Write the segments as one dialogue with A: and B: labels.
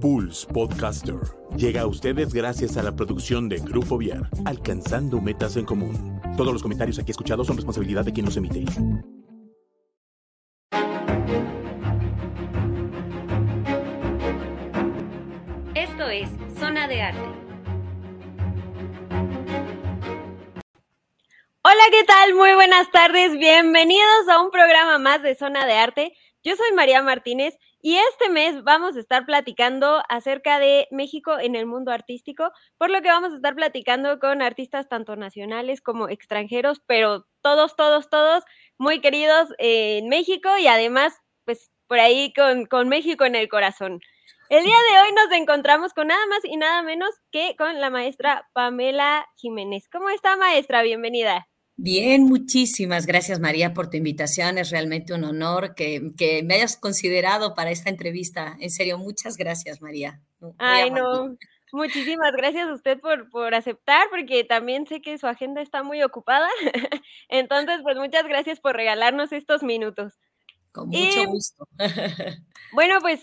A: Pulse Podcaster llega a ustedes gracias a la producción de Grupo Viar, alcanzando metas en común. Todos los comentarios aquí escuchados son responsabilidad de quien los emite.
B: Esto es Zona de Arte. Hola, ¿qué tal? Muy buenas tardes. Bienvenidos a un programa más de Zona de Arte. Yo soy María Martínez y este mes vamos a estar platicando acerca de México en el mundo artístico, por lo que vamos a estar platicando con artistas tanto nacionales como extranjeros, pero todos, todos, todos muy queridos en México y además, pues por ahí con, con México en el corazón. El día de hoy nos encontramos con nada más y nada menos que con la maestra Pamela Jiménez. ¿Cómo está, maestra? Bienvenida.
C: Bien, muchísimas gracias María por tu invitación. Es realmente un honor que, me hayas considerado para esta entrevista. En serio, muchas gracias María.
B: Ay, no. Muchísimas gracias a usted por, por aceptar, porque también sé que su agenda está muy ocupada. Entonces, pues muchas gracias por regalarnos estos minutos.
C: Con mucho gusto.
B: bueno, pues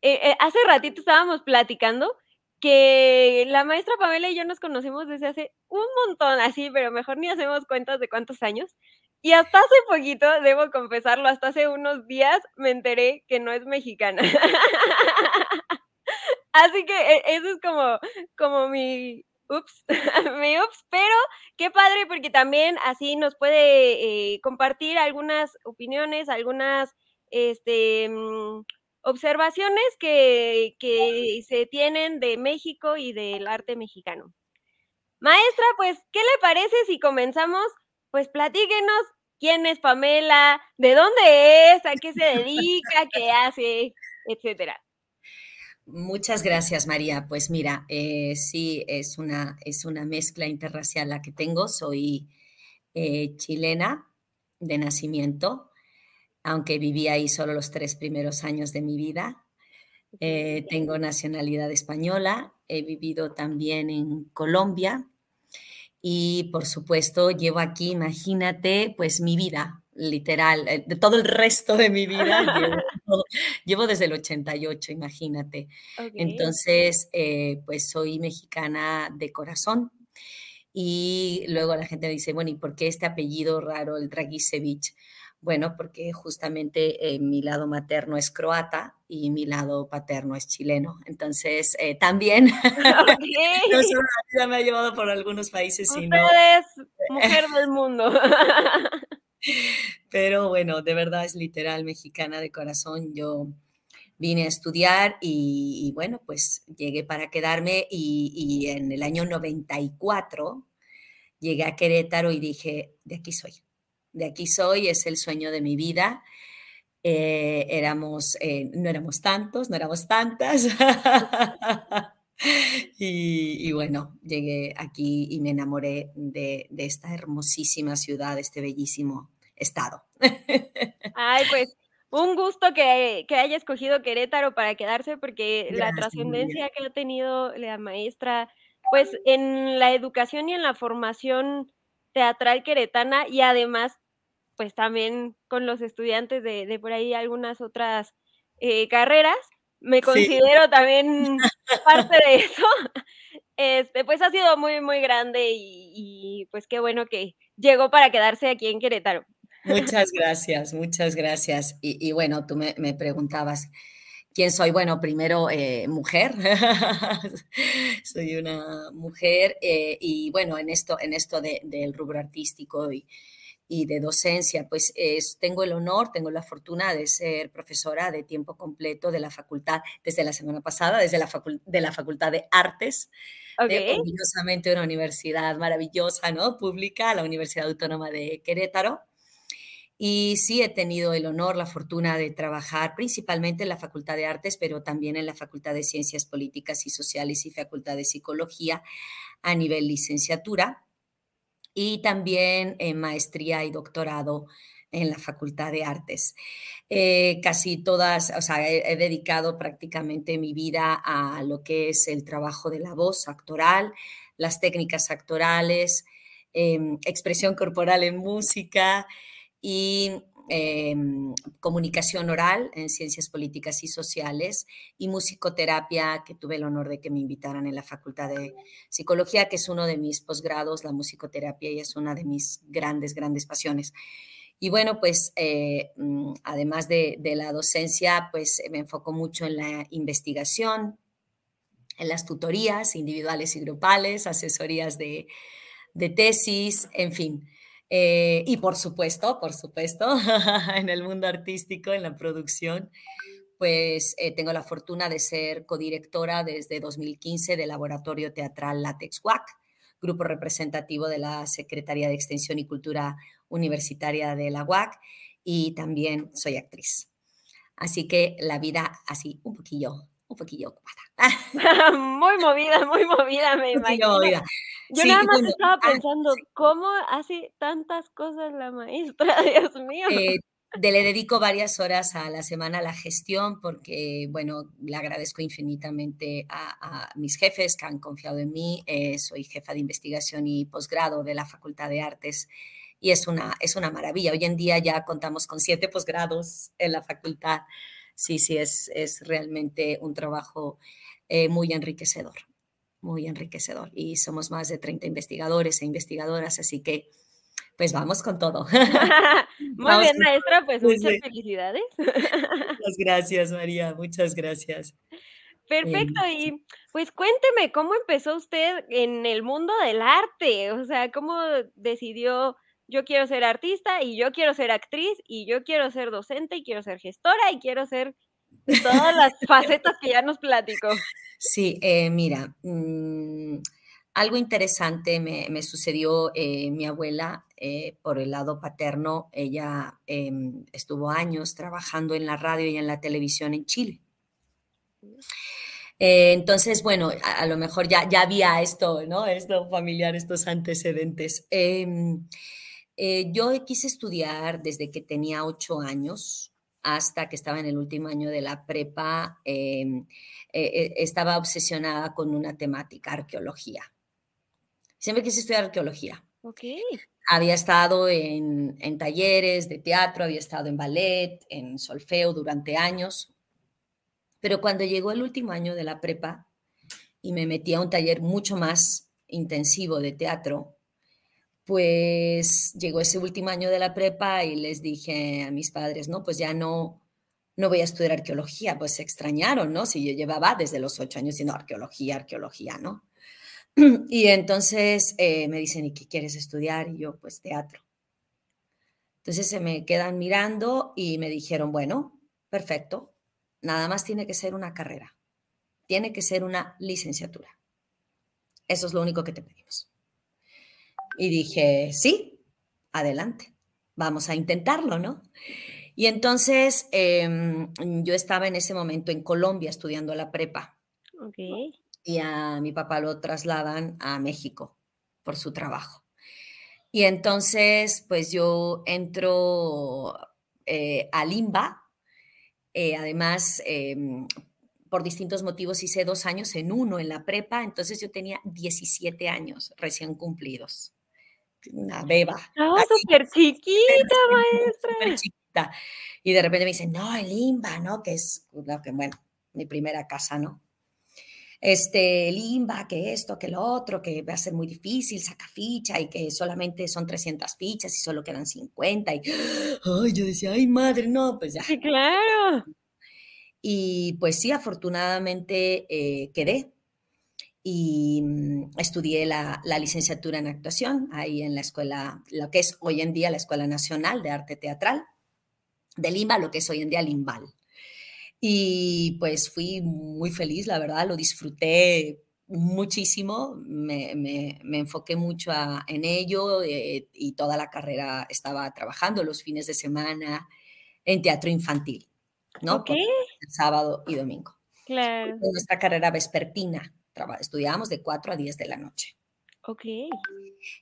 B: eh, eh, hace ratito estábamos platicando que la maestra Pamela y yo nos conocemos desde hace un montón, así, pero mejor ni hacemos cuentas de cuántos años. Y hasta hace poquito, debo confesarlo, hasta hace unos días me enteré que no es mexicana. así que e, eso es como, como mi, ups, mi ups, pero qué padre porque también así nos puede eh, compartir algunas opiniones, algunas, este, mm, observaciones que, se tienen de México y del arte mexicano. Maestra, pues, ¿qué le parece si comenzamos? Pues platíquenos quién es Pamela, de dónde es, a qué se dedica, qué hace, etcétera.
C: Muchas gracias, María. Pues mira, eh, sí, es una, es una mezcla interracial la que tengo. Soy eh, chilena de nacimiento, aunque viví ahí solo los tres primeros años de mi vida. Eh, tengo nacionalidad española, he vivido también en Colombia y por supuesto llevo aquí, imagínate, pues mi vida, literal, eh, de todo el resto de mi vida, llevo, desde el 88, imagínate. Entonces, eh, pues soy mexicana de corazón. Y luego la gente dice, bueno, ¿y por qué este apellido raro, el Dragisevich? Bueno, porque justamente eh, mi lado materno es croata y mi lado paterno es chileno. Entonces, eh, también no me ha llevado por algunos países.
B: Usted es mujer del mundo.
C: Pero bueno, de verdad es literal mexicana de corazón. Yo vine a estudiar y, bueno, pues llegué para quedarme y, y en el año 94 llegué a Querétaro y dije, de aquí soy de aquí soy, es el sueño de mi vida. Eh, éramos, eh, no éramos tantos, no éramos tantas. y, bueno, llegué aquí y me enamoré de, esta hermosísima ciudad, de este bellísimo estado.
B: Ay, pues un gusto que, haya escogido Querétaro para quedarse porque la trascendencia que ha tenido la maestra, pues en la educación y en la formación teatral queretana y además pues también con los estudiantes de, por ahí algunas otras eh, carreras. Me considero también parte de eso. Este, pues ha sido muy, muy grande y, pues qué bueno que llegó para quedarse aquí en Querétaro.
C: Muchas gracias, muchas gracias. Y, bueno, tú me, preguntabas, ¿quién soy? Bueno, primero, eh, mujer. soy una mujer eh, y bueno, en esto, en esto del rubro artístico y, y de docencia, pues tengo el honor, tengo la fortuna de ser profesora de tiempo completo de la facultad desde la semana pasada, desde la, de la Facultad de Artes, de, una universidad maravillosa, ¿no? Pública, la Universidad Autónoma de Querétaro. Y sí he tenido el honor, la fortuna de trabajar principalmente en la Facultad de Artes, pero también en la Facultad de Ciencias Políticas y Sociales y Facultad de Psicología a nivel licenciatura y también en maestría y doctorado en la Facultad de Artes. Eh, casi todas, o sea, he, dedicado prácticamente mi vida a lo que es el trabajo de la voz actoral, las técnicas actorales, em, expresión corporal en música y em, comunicación oral en ciencias políticas y sociales y musicoterapia, que tuve el honor de que me invitaran en la Facultad de Psicología, que es uno de mis posgrados, la musicoterapia, y es una de mis grandes, grandes pasiones. Y bueno, pues eh, mm, además de, la docencia, pues me enfoco mucho en la investigación, en las tutorías individuales y grupales, asesorías de, tesis, en fin. Eh, y por supuesto, por supuesto, en el mundo artístico, en la producción, pues eh, tengo la fortuna de ser codirectora desde 2015 del Laboratorio Teatral Latex WAC, grupo representativo de la Secretaría de Extensión y Cultura Universitaria de la UAC y también soy actriz. Así que la vida así un poquillo, un poquillo ocupada.
B: muy movida, muy movida, me imagino. Yo nada más estaba ah, pensando, ¿cómo hace tantas cosas la maestra? Dios mío.
C: Eh, le dedico varias horas a la semana a la gestión porque, bueno, le agradezco infinitamente a, mis jefes que han confiado en mí. Eh, soy jefa de investigación y posgrado de la Facultad de Artes y es una, es una maravilla. Hoy en día ya contamos con siete posgrados en la facultad. Sí, sí, es, es realmente un trabajo eh, muy enriquecedor, muy enriquecedor. Y somos más de 30 investigadores e investigadoras, así que pues vamos con todo.
B: Muy bien, maestra, pues muchas felicidades.
C: Muchas gracias, María, muchas gracias.
B: Perfecto, y pues cuénteme, ¿cómo empezó usted en el mundo del arte? O sea, ¿cómo decidió, yo quiero ser artista y yo quiero ser actriz y yo quiero ser docente y quiero ser gestora y quiero ser todas las facetas que ya nos platicó?
C: Sí, eh, mira, mm, algo interesante me, sucedió, eh, mi abuela, eh, por el lado paterno, ella em, estuvo años trabajando en la radio y en la televisión en Chile. Eh, entonces, bueno, a, lo mejor ya, ya había esto, ¿no? Esto familiar, estos antecedentes. Em, yo quise estudiar desde que tenía ocho años hasta que estaba en el último año de la prepa. Em, estaba obsesionada con una temática, arqueología. Siempre quise estudiar arqueología.
B: Ok.
C: Había estado en, talleres de teatro, había estado en ballet, en solfeo durante años, pero cuando llegó el último año de la prepa y me metí a un taller mucho más intensivo de teatro, pues llegó ese último año de la prepa y les dije a mis padres, no, pues ya no, no voy a estudiar arqueología, pues se extrañaron, ¿no? Si yo llevaba desde los ocho años diciendo arqueología, arqueología, ¿no? Y entonces eh, me dicen, ¿y qué quieres estudiar? Y yo, pues teatro. Entonces se me quedan mirando y me dijeron, bueno, perfecto, nada más tiene que ser una carrera, tiene que ser una licenciatura. Eso es lo único que te pedimos. Y dije, sí, adelante, vamos a intentarlo, ¿no? Y entonces em, yo estaba en ese momento en Colombia estudiando la prepa.
B: Ok
C: y a mi papá lo trasladan a México por su trabajo. Y entonces, pues yo entro eh, a Limba, eh, además, em, por distintos motivos hice dos años en uno en la prepa, entonces yo tenía 17 años recién cumplidos. Una beba.
B: Ah, súper chiquita, maestra. Súper
C: chiquita. Y de repente me dicen, no, el Limba, ¿no? Que es, bueno, mi primera casa, ¿no? este, limba, que esto, que lo otro, que va a ser muy difícil, saca ficha y que solamente son 300 fichas y solo quedan 50. Y ay, yo decía, ay, madre, no, pues ya.
B: Sí, claro.
C: Y pues sí, afortunadamente eh, quedé y mm, estudié la, la, licenciatura en actuación ahí en la escuela, lo que es hoy en día la Escuela Nacional de Arte Teatral de Limba, lo que es hoy en día Limbal. Y pues fui muy feliz, la verdad, lo disfruté muchísimo, me, enfoqué mucho en ello eh, y toda la carrera estaba trabajando los fines de semana en teatro infantil, ¿no? Sábado y domingo.
B: Claro.
C: nuestra carrera vespertina, estudiábamos de 4 a 10 de la noche.
B: Ok.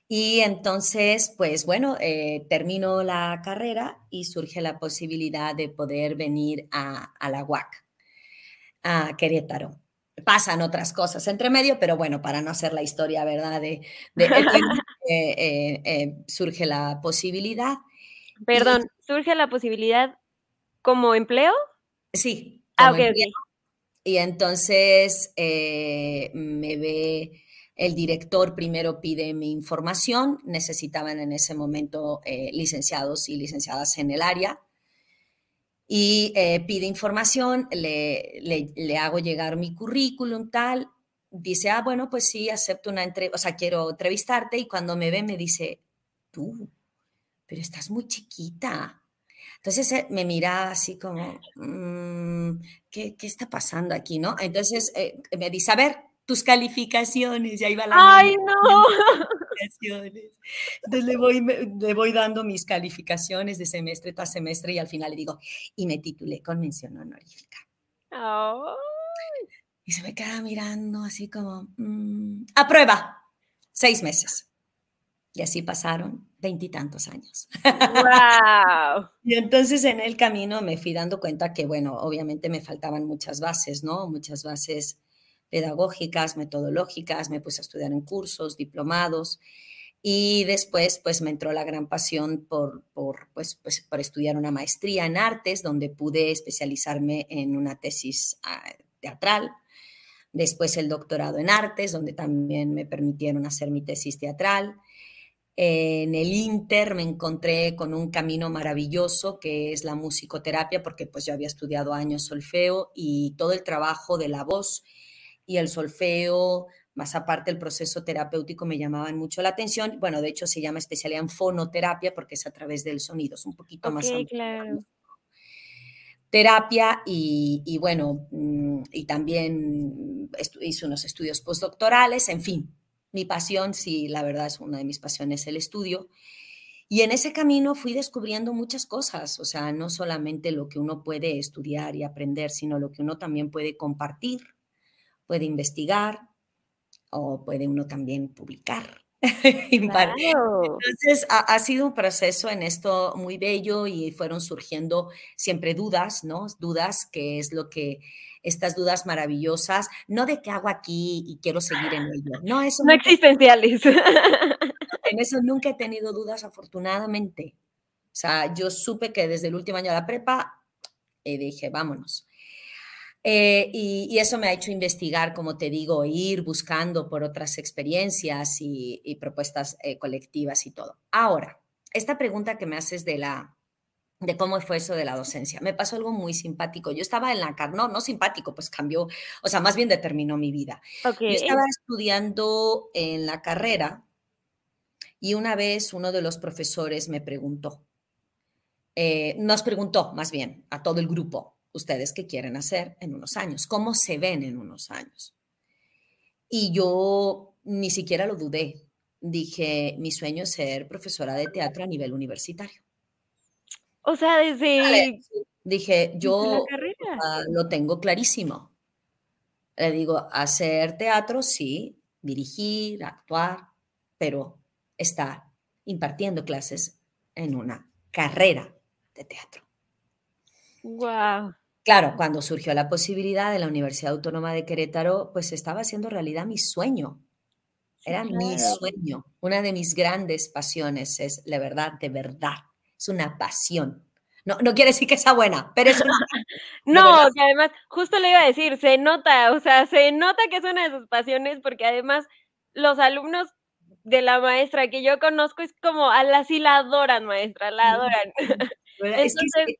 C: Y entonces, pues bueno, eh, termino la carrera y surge la posibilidad de poder venir a, a la UAC, a Querétaro pasan otras cosas entre medio, pero bueno, para no hacer la historia, ¿verdad? De, eh, eh, eh, surge la posibilidad.
B: Perdón, ¿surge la posibilidad como empleo?
C: Sí.
B: ah, ok,
C: Y entonces me ve el director, primero pide mi información, necesitaban en ese momento licenciados y licenciadas en el área y eh, pide información, le, le, hago llegar mi currículum, tal, dice, ah, bueno, pues sí, acepto una entrevista, o sea, quiero entrevistarte y cuando me ve me dice, tú, pero estás muy chiquita. Entonces eh, me mira así como, mm, ¿qué, ¿qué, está pasando aquí, no? Entonces eh, me dice, a ver, tus calificaciones, y ahí va la...
B: ¡Ay, no!
C: Entonces le voy, le voy dando mis calificaciones de semestre tras semestre y al final le digo, y me titulé con mención honorífica. Y se me queda mirando así como, mm, aprueba, seis meses. Y así pasaron veintitantos años.
B: ¡Wow!
C: y entonces en el camino me fui dando cuenta que, bueno, obviamente me faltaban muchas bases, ¿no? Muchas bases pedagógicas, metodológicas, me puse a estudiar en cursos, diplomados y después pues me entró la gran pasión por, por, pues, pues, por estudiar una maestría en artes donde pude especializarme en una tesis ah, teatral, después el doctorado en artes donde también me permitieron hacer mi tesis teatral. En el Inter me encontré con un camino maravilloso que es la musicoterapia, porque pues yo había estudiado años solfeo y todo el trabajo de la voz y el solfeo, más aparte el proceso terapéutico me llamaban mucho la atención. Bueno, de hecho se llama especialidad en fonoterapia porque es a través del sonido, es un poquito más
B: Claro.
C: Terapia y, bueno, mm, y también hice unos estudios postdoctorales, en fin, mi pasión, sí, la verdad es una de mis pasiones el estudio. Y en ese camino fui descubriendo muchas cosas, o sea, no solamente lo que uno puede estudiar y aprender, sino lo que uno también puede compartir puede investigar o puede uno también publicar. Entonces, ha, sido un proceso en esto muy bello y fueron surgiendo siempre dudas, ¿no? Dudas, que es lo que, estas dudas maravillosas, no de qué hago aquí y quiero seguir en ello, no, eso
B: no existenciales.
C: En eso nunca he tenido dudas, afortunadamente. O sea, yo supe que desde el último año de la prepa, y eh, dije, vámonos. Eh, y, eso me ha hecho investigar, como te digo, ir buscando por otras experiencias y, propuestas eh, colectivas y todo. Ahora, esta pregunta que me haces de la de cómo fue eso de la docencia. Me pasó algo muy simpático. Yo estaba en la no, no simpático, pues cambió, o sea, más bien determinó mi vida. Yo estaba estudiando en la carrera y una vez uno de los profesores me preguntó, eh, nos preguntó más bien a todo el grupo, ustedes qué quieren hacer en unos años, cómo se ven en unos años. Y yo ni siquiera lo dudé. Dije, mi sueño es ser profesora de teatro a nivel universitario.
B: O sea, desde...
C: Dije, yo lo tengo clarísimo. Le digo, hacer teatro, sí, dirigir, actuar, pero estar impartiendo clases en una carrera de teatro.
B: Wow.
C: Claro, cuando surgió la posibilidad de la Universidad Autónoma de Querétaro, pues estaba haciendo realidad mi sueño. Era mi sueño. Una de mis grandes pasiones es, la verdad, de verdad, es una pasión. No, no quiere decir que sea buena, pero es una...
B: no, que además, justo le iba a decir, se nota, o sea, se nota que es una de sus pasiones porque además los alumnos de la maestra que yo conozco es como, a la sí la adoran, maestra, la adoran.
C: Entonces,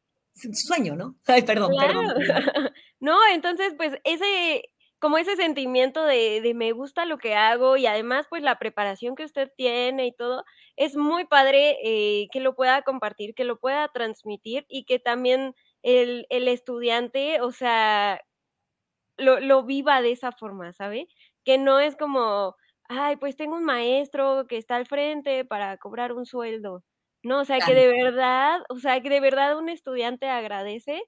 C: sueño, ¿no? Ay, perdón, perdón,
B: No, entonces, pues ese, como ese sentimiento de, de, me gusta lo que hago y además, pues la preparación que usted tiene y todo, es muy padre eh, que lo pueda compartir, que lo pueda transmitir y que también el, el estudiante, o sea, lo, lo, viva de esa forma, ¿sabe? que no es como, ay, pues tengo un maestro que está al frente para cobrar un sueldo. No, o sea, que de verdad, o sea, que de verdad un estudiante agradece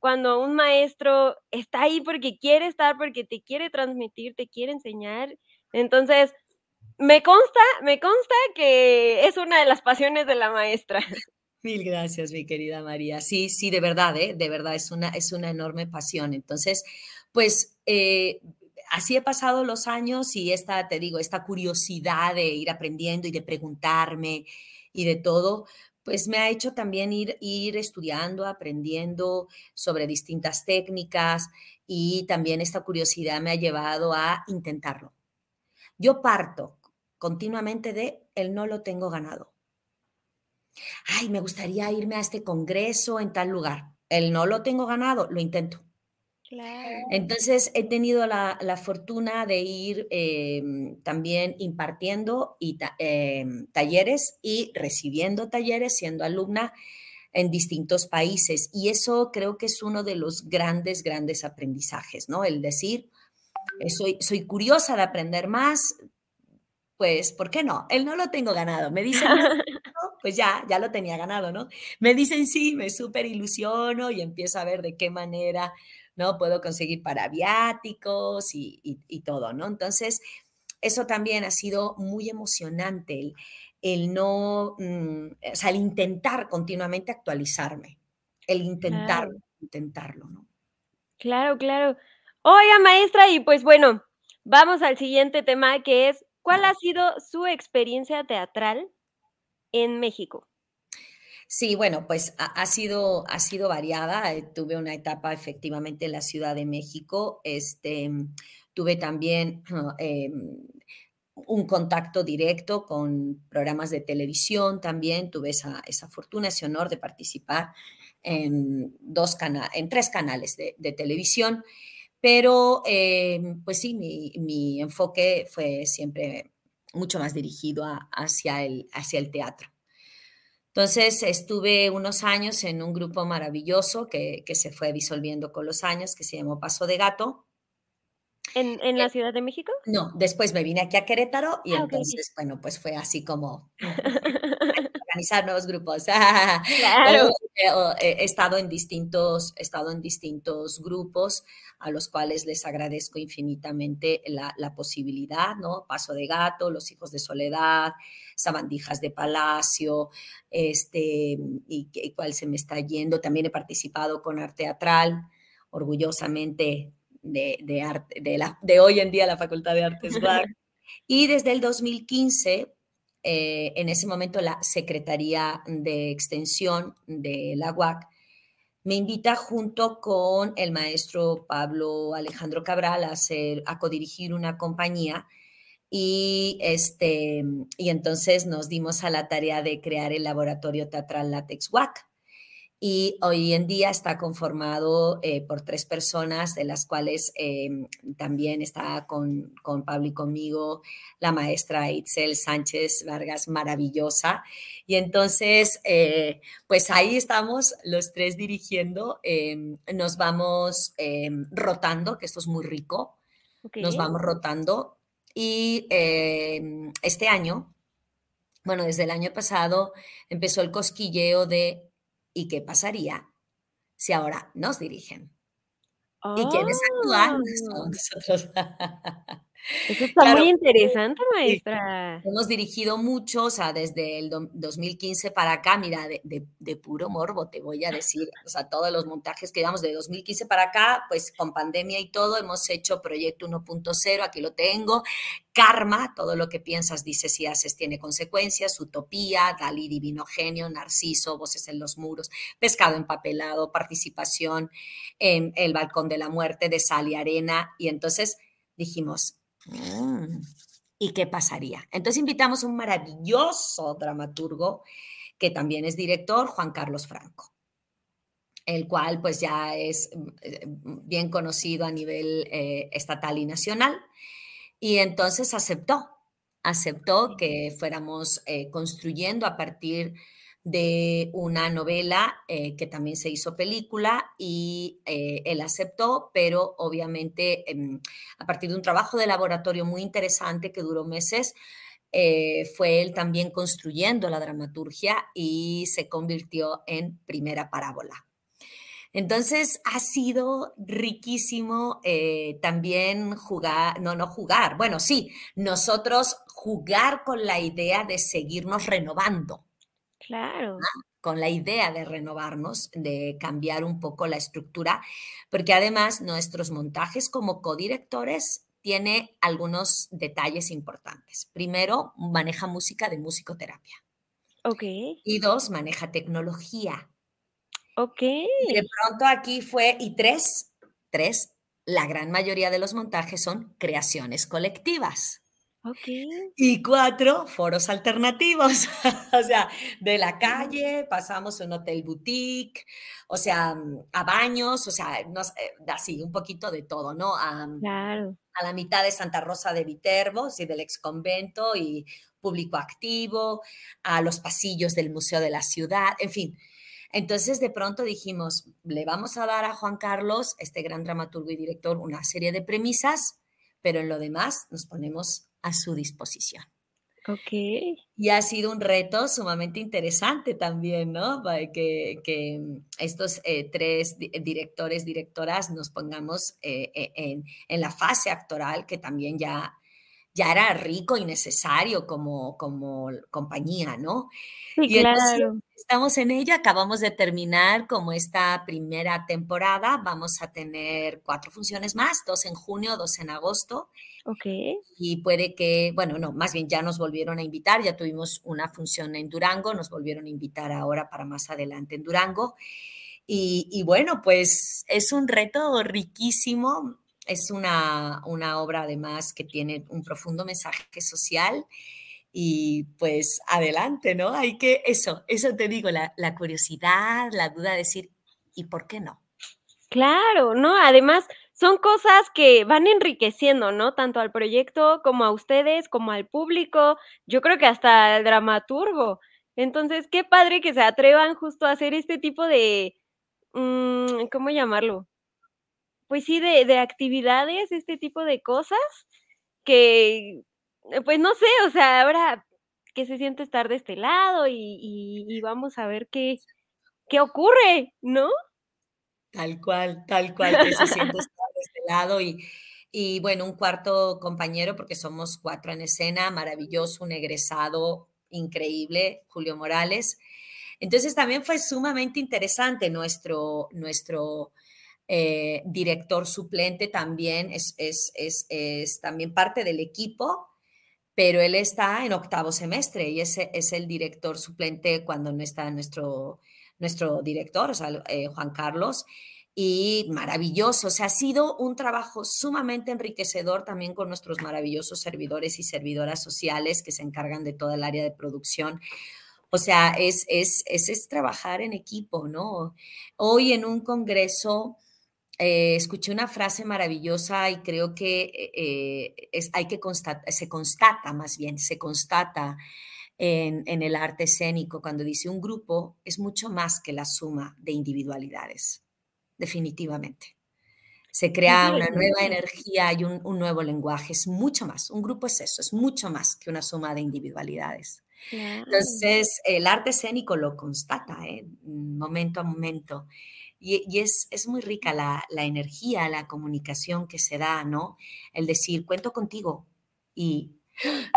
B: cuando un maestro está ahí porque quiere estar, porque te quiere transmitir, te quiere enseñar. Entonces, me consta, me consta que es una de las pasiones de la maestra.
C: Mil gracias, mi querida María. Sí, sí, de verdad, ¿eh? de verdad, es una, es una enorme pasión. Entonces, pues eh, así he pasado los años y esta, te digo, esta curiosidad de ir aprendiendo y de preguntarme y de todo, pues me ha hecho también ir, ir estudiando, aprendiendo sobre distintas técnicas y también esta curiosidad me ha llevado a intentarlo. Yo parto continuamente de el no lo tengo ganado. Ay, me gustaría irme a este congreso en tal lugar. El no lo tengo ganado, lo intento. Entonces he tenido la, fortuna de ir em, también impartiendo y, em, talleres y recibiendo talleres, siendo alumna en distintos países. Y eso creo que es uno de los grandes, grandes aprendizajes, ¿no? El decir, eh, soy, soy curiosa de aprender más, pues, ¿por qué no? Él no lo tengo ganado. Me dicen, pues ya, ya lo tenía ganado, ¿no? Me dicen sí, me súper ilusiono y empiezo a ver de qué manera ¿no? Puedo conseguir para viáticos y, todo, ¿no? Entonces, eso también ha sido muy emocionante, el, no, mm, o sea, el intentar continuamente actualizarme, el intentar, intentarlo, ¿no?
B: Claro, claro. Oiga, maestra, y pues bueno, vamos al siguiente tema que es, ¿cuál ha sido su experiencia teatral en México?
C: Sí, bueno, pues ha, sido, ha sido variada. Eh, tuve una etapa efectivamente en la Ciudad de México. Este, tuve también em, un contacto directo con programas de televisión también. Tuve esa, fortuna, ese honor de participar en, dos en tres canales de, televisión. Pero, em, pues sí, mi, enfoque fue siempre mucho más dirigido hacia, el, hacia el teatro. Entonces estuve unos años en un grupo maravilloso que, se fue disolviendo con los años, que se llamó Paso de Gato.
B: ¿En, la eh, Ciudad de México?
C: No, después me vine aquí a Querétaro y ah, entonces, bueno, pues fue así como organizar nuevos grupos. claro. Eh, he estado en distintos, he estado en distintos grupos a los cuales les agradezco infinitamente la, la, posibilidad, ¿no? Paso de Gato, Los Hijos de Soledad, Sabandijas de Palacio, este, y, y cuál se me está yendo. También he participado con Arte Teatral, orgullosamente de, de, arte, de, la, de hoy en día la Facultad de Artes Y desde el 2015 eh, en ese momento la Secretaría de Extensión de la UAC me invita junto con el maestro Pablo Alejandro Cabral a, hacer, a codirigir una compañía y, este, y entonces nos dimos a la tarea de crear el laboratorio teatral Latex WAC y hoy en día está conformado eh, por tres personas, de las cuales em, también está con, con, Pablo y conmigo la maestra Itzel Sánchez Vargas, maravillosa. Y entonces, eh, pues ahí estamos los tres dirigiendo, em, nos vamos em, rotando, que esto es muy rico, nos vamos rotando. Y este año, bueno, desde el año pasado empezó el cosquilleo de ¿Y qué pasaría si ahora nos dirigen? ¿Y quiénes actúan?
B: Oh. nosotros. Eso está muy interesante, maestra.
C: Hemos dirigido mucho, o sea, desde el 2015 para acá, mira, de, puro morbo te voy a decir, o sea, todos los montajes que llevamos de 2015 para acá, pues con pandemia y todo, hemos hecho Proyecto 1.0, aquí lo tengo, Karma, todo lo que piensas, dices y haces tiene consecuencias, Utopía, Dalí, Divino Genio, Narciso, Voces en los Muros, Pescado Empapelado, Participación en El Balcón de la Muerte, de Sal y Arena, y entonces dijimos. ¿Y qué pasaría? Entonces invitamos a un maravilloso dramaturgo que también es director, Juan Carlos Franco, el cual pues ya es eh, bien conocido a nivel eh, estatal y nacional. Y entonces aceptó, aceptó que fuéramos eh, construyendo a partir de una novela eh, que también se hizo película y eh, él aceptó, pero obviamente em, a partir de un trabajo de laboratorio muy interesante que duró meses, eh, fue él también construyendo la dramaturgia y se convirtió en primera parábola. Entonces ha sido riquísimo también jugar, no, no jugar, bueno, sí, nosotros jugar con la idea de seguirnos renovando.
B: Claro.
C: Con la idea de renovarnos, de cambiar un poco la estructura, porque además nuestros montajes como codirectores tiene algunos detalles importantes. Primero, maneja música de musicoterapia.
B: Ok.
C: Y dos, maneja tecnología.
B: Ok.
C: Y de pronto aquí fue, y tres, tres, la gran mayoría de los montajes son creaciones colectivas. Y cuatro, foros alternativos, o sea, de la calle, pasamos a un hotel boutique, o sea, mm, a baños, o sea, eh, así, un poquito de todo, ¿no? A,
B: claro.
C: a la mitad de Santa Rosa de Viterbo, sí, del ex convento y público activo, a los pasillos del Museo de la Ciudad, en fin. Entonces, de pronto dijimos, le vamos a dar a Juan Carlos, este gran dramaturgo y director, una serie de premisas, pero en lo demás nos ponemos a su disposición.
B: Ok.
C: Y ha sido un reto sumamente interesante también, ¿no? Que, que estos eh, tres directores, directoras nos pongamos eh, eh, en, en, la fase actoral que también ya, ya era rico y necesario como, como compañía, ¿no?
B: Sí, claro.
C: estamos en ella, acabamos de terminar como esta primera temporada, vamos a tener cuatro funciones más, dos en junio, dos en agosto
B: Ok.
C: Y puede que, bueno, no, más bien ya nos volvieron a invitar, ya tuvimos una función en Durango, nos volvieron a invitar ahora para más adelante en Durango. Y, bueno, pues es un reto riquísimo, es una, una obra además que tiene un profundo mensaje social y pues adelante, ¿no? Hay que, eso, eso te digo, la, la curiosidad, la duda de decir, ¿y por qué no?
B: Claro, ¿no? Además, son cosas que van enriqueciendo, ¿no? Tanto al proyecto como a ustedes, como al público, yo creo que hasta al dramaturgo. Entonces, qué padre que se atrevan justo a hacer este tipo de, mm, ¿cómo llamarlo? Pues sí, de, de actividades, este tipo de cosas que, pues no sé, o sea, ahora que se siente estar de este lado y, y vamos a ver qué, qué ocurre, ¿no?
C: Tal cual, tal cual, que se siente estar lado y, bueno, un cuarto compañero, porque somos cuatro en escena, maravilloso, un egresado increíble, Julio Morales. Entonces también fue sumamente interesante nuestro, nuestro eh, director suplente también es, es, es, es, también parte del equipo, pero él está en octavo semestre y ese es el director suplente cuando no está nuestro nuestro director, o eh, Juan Carlos, y maravilloso. O sea, ha sido un trabajo sumamente enriquecedor también con nuestros maravillosos servidores y servidoras sociales que se encargan de toda el área de producción. O sea, es, es, es, trabajar en equipo, ¿no? Hoy en un congreso eh, escuché una frase maravillosa y creo que eh, es, hay que constatar, se constata más bien, se constata en, el arte escénico cuando dice un grupo es mucho más que la suma de individualidades, definitivamente. Se crea una nueva energía y un, nuevo lenguaje, es mucho más. Un grupo es eso, es mucho más que una suma de individualidades. Entonces, el arte escénico lo constata, ¿eh? momento a momento. Y, es, es, muy rica la, la, energía, la comunicación que se da, ¿no? El decir, cuento contigo y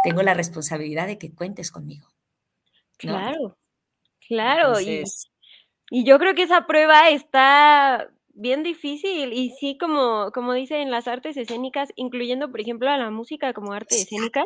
C: tengo la responsabilidad de que cuentes conmigo.
B: Claro, claro. y, y, yo creo que esa prueba está bien difícil y sí, como, como dice en las artes escénicas, incluyendo, por ejemplo, a la música como arte escénica,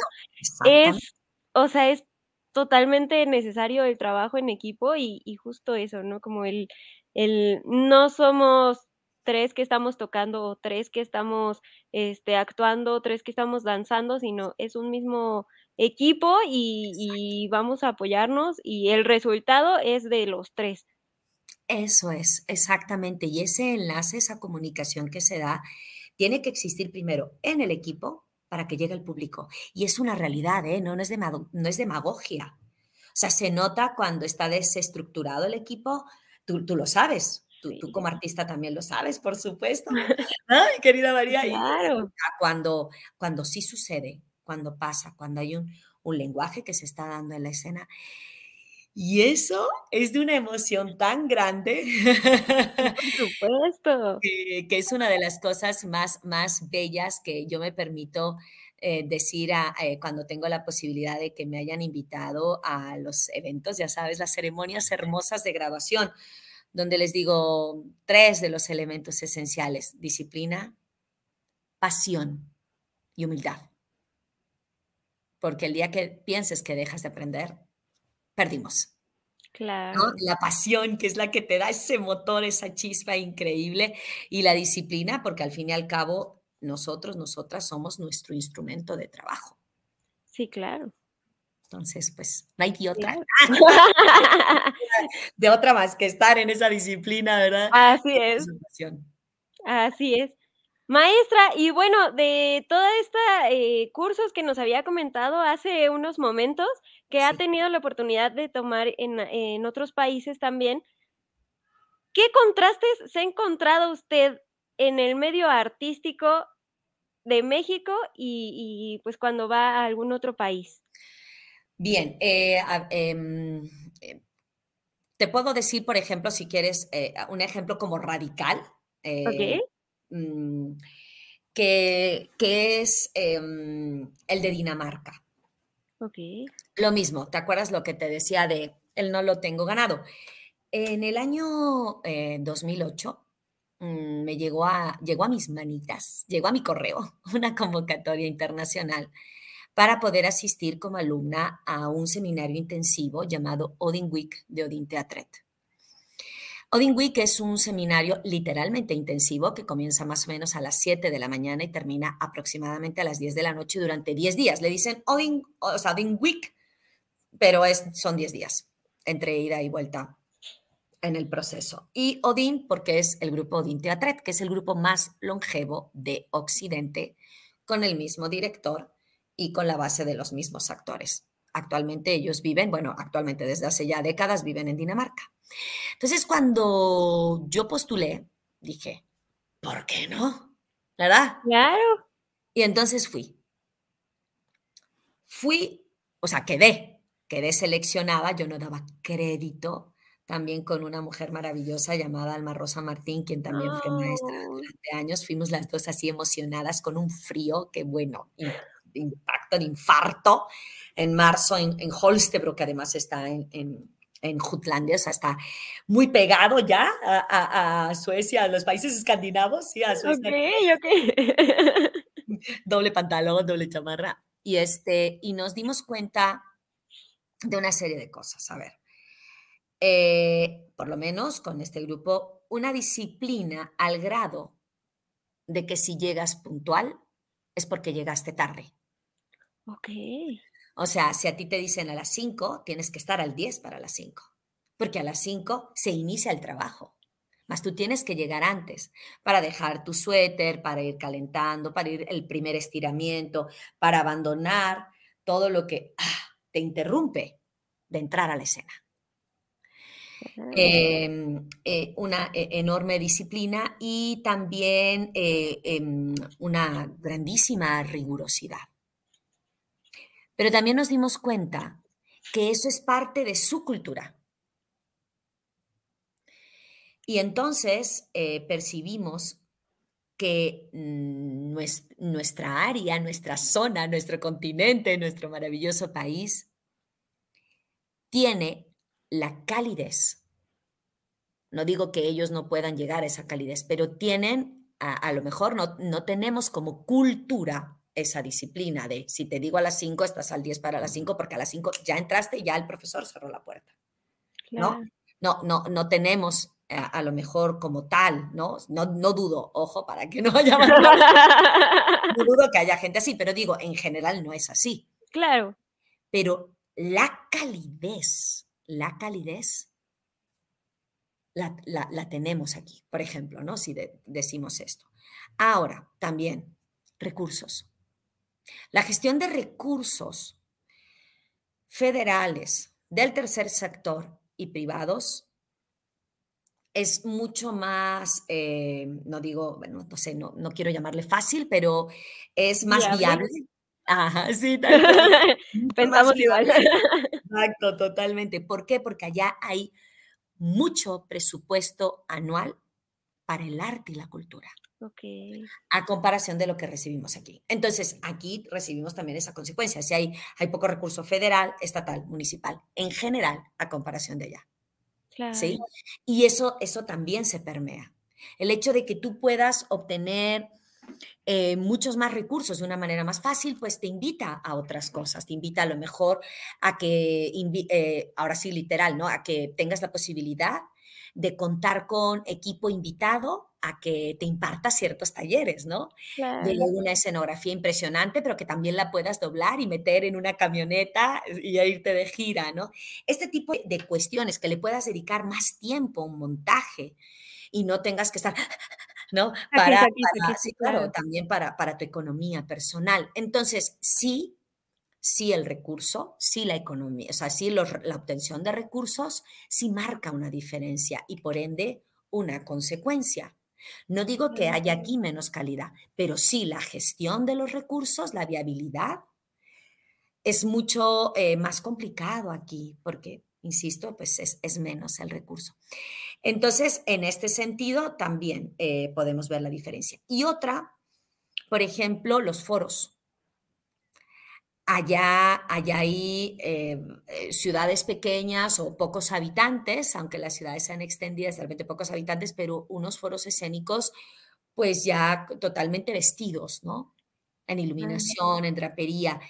B: es, o sea, es totalmente necesario el trabajo en equipo y, y justo eso, ¿no? Como el, el, no somos tres que estamos tocando tres que estamos este, actuando, tres que estamos danzando, sino es un mismo equipo y, vamos a apoyarnos y el resultado es de los tres.
C: Eso es, exactamente. Y ese enlace, esa comunicación que se da, tiene que existir primero en el equipo para que llegue al público. Y es una realidad, ¿eh? no, no, es no es demagogia. O sea, se nota cuando está desestructurado el equipo, tú, tú lo sabes, Tú, como artista también lo sabes, por supuesto. Ay, querida María. Claro. Cuando, cuando sí sucede, cuando pasa, cuando hay un, un lenguaje que se está dando en la escena. Y eso es de una emoción tan grande.
B: Por supuesto.
C: Que, que, es una de las cosas más, más bellas que yo me permito eh, decir a, eh, cuando tengo la posibilidad de que me hayan invitado a los eventos, ya sabes, las ceremonias hermosas de graduación donde les digo tres de los elementos esenciales, disciplina, pasión y humildad. Porque el día que pienses que dejas de aprender, perdimos.
B: Claro.
C: La pasión, que es la que te da ese motor, esa chispa increíble, y la disciplina, porque al fin y al cabo, nosotros, nosotras somos nuestro instrumento de trabajo.
B: Sí, claro.
C: Entonces, pues, no hay otra. de otra más que estar en esa disciplina, ¿verdad?
B: Así es. Así es. Maestra, y bueno, de todos estos eh, cursos que nos había comentado hace unos momentos, que ha tenido la oportunidad de tomar en, en otros países también, ¿qué contrastes se ha encontrado usted en el medio artístico de México y, y pues cuando va a algún otro país?
C: Bien, eh, em, eh, te puedo decir, por ejemplo, si quieres, un ejemplo como radical, que, es em, el de Dinamarca. Lo mismo, ¿te acuerdas lo que te decía de el no lo tengo ganado? En el año 2008 mm, me llegó a, llegó a mis manitas, llegó a mi correo una convocatoria internacional para poder asistir como alumna a un seminario intensivo llamado Odin Week de Odin Teatret. Odin Week es un seminario literalmente intensivo que comienza más o menos a las 7 de la mañana y termina aproximadamente a las 10 de la noche durante 10 días. Le dicen Odin, o sea, Odin Week, pero es, son 10 días entre ida y vuelta en el proceso. Y Odin porque es el grupo Odin Teatret, que es el grupo más longevo de Occidente, con el mismo director y con la base de los mismos actores. Actualmente ellos viven, bueno, actualmente desde hace ya décadas viven en Dinamarca. Entonces, cuando yo postulé, dije, ¿por qué no? ¿Verdad?
B: Claro.
C: Y entonces fui. Fui, o sea, quedé, quedé seleccionada, yo no daba crédito, también con una mujer maravillosa llamada Alma Rosa Martín, quien también fue maestra durante años. Fuimos las dos así emocionadas con un frío que, bueno, impacto, de infarto en marzo en, en Holstebro, que además está en, en, Jutlandia, o sea, está muy pegado ya a, Suecia, a los países escandinavos, sí, a Suecia. doble pantalón, doble chamarra. Y, este, y nos dimos cuenta de una serie de cosas. A ver, eh, por lo menos con este grupo, una disciplina al grado de que si llegas puntual es porque llegaste tarde.
B: Ok.
C: O sea, si a ti te dicen a las 5, tienes que estar al 10 para las 5, porque a las 5 se inicia el trabajo. Más tú tienes que llegar antes para dejar tu suéter, para ir calentando, para ir el primer estiramiento, para abandonar todo lo que ah, te interrumpe de entrar a la escena. Em, eh, una eh, enorme disciplina y también eh, em, una grandísima rigurosidad. Pero también nos dimos cuenta que eso es parte de su cultura. Y entonces eh, percibimos que nuestra área, nuestra zona, nuestro continente, nuestro maravilloso país, tiene la calidez. No digo que ellos no puedan llegar a esa calidez, pero tienen, a, lo mejor no, no tenemos como cultura esa disciplina de si te digo a las 5, estás al 10 para las 5, porque a las 5 ya entraste y ya el profesor cerró la puerta. ¿No? No, no, no tenemos eh, a, lo mejor como tal, ¿no? ¿no? No dudo, ojo, para que no haya... no dudo que haya gente así, pero digo, en general no es así.
B: Claro.
C: Pero la calidez, la calidez la, la, tenemos aquí, por ejemplo, ¿no? Si decimos esto. Ahora, también, recursos. La gestión de recursos federales, del tercer sector y privados es mucho más, eh, no digo, bueno, no sé, no, no, quiero llamarle fácil, pero es más viable.
B: Ajá, sí, tal Pensamos igual.
C: Exacto, totalmente. ¿Por qué? Porque allá hay mucho presupuesto anual para el arte y la cultura.
B: Okay.
C: A comparación de lo que recibimos aquí. Entonces, aquí recibimos también esa consecuencia. Si hay, hay poco recurso federal, estatal, municipal, en general, a comparación de allá. ¿Sí? Y eso, eso también se permea. El hecho de que tú puedas obtener eh, muchos más recursos de una manera más fácil, pues te invita a otras cosas, te invita a lo mejor a que, eh, ahora sí literal, ¿no? A que tengas la posibilidad de contar con equipo invitado a que te imparta ciertos talleres, ¿no? De una escenografía impresionante, pero que también la puedas doblar y meter en una camioneta y irte de gira, ¿no? Este tipo de cuestiones que le puedas dedicar más tiempo a un montaje y no tengas que estar, ¿no? Para, sí, claro, también para, para tu economía personal. Entonces, sí, sí el recurso, sí la economía, o sea, sí la obtención de recursos, sí marca una diferencia y por ende una consecuencia. No digo que haya aquí menos calidad, pero sí la gestión de los recursos, la viabilidad, es mucho eh, más complicado aquí porque, insisto, pues es, menos el recurso. Entonces, en este sentido, también eh, podemos ver la diferencia. Y otra, por ejemplo, los foros. Allá, allá hay eh, eh, ciudades pequeñas o pocos habitantes, aunque las ciudades sean extendidas, realmente pocos habitantes, pero unos foros escénicos pues ya totalmente vestidos, ¿no? En iluminación, en drapería.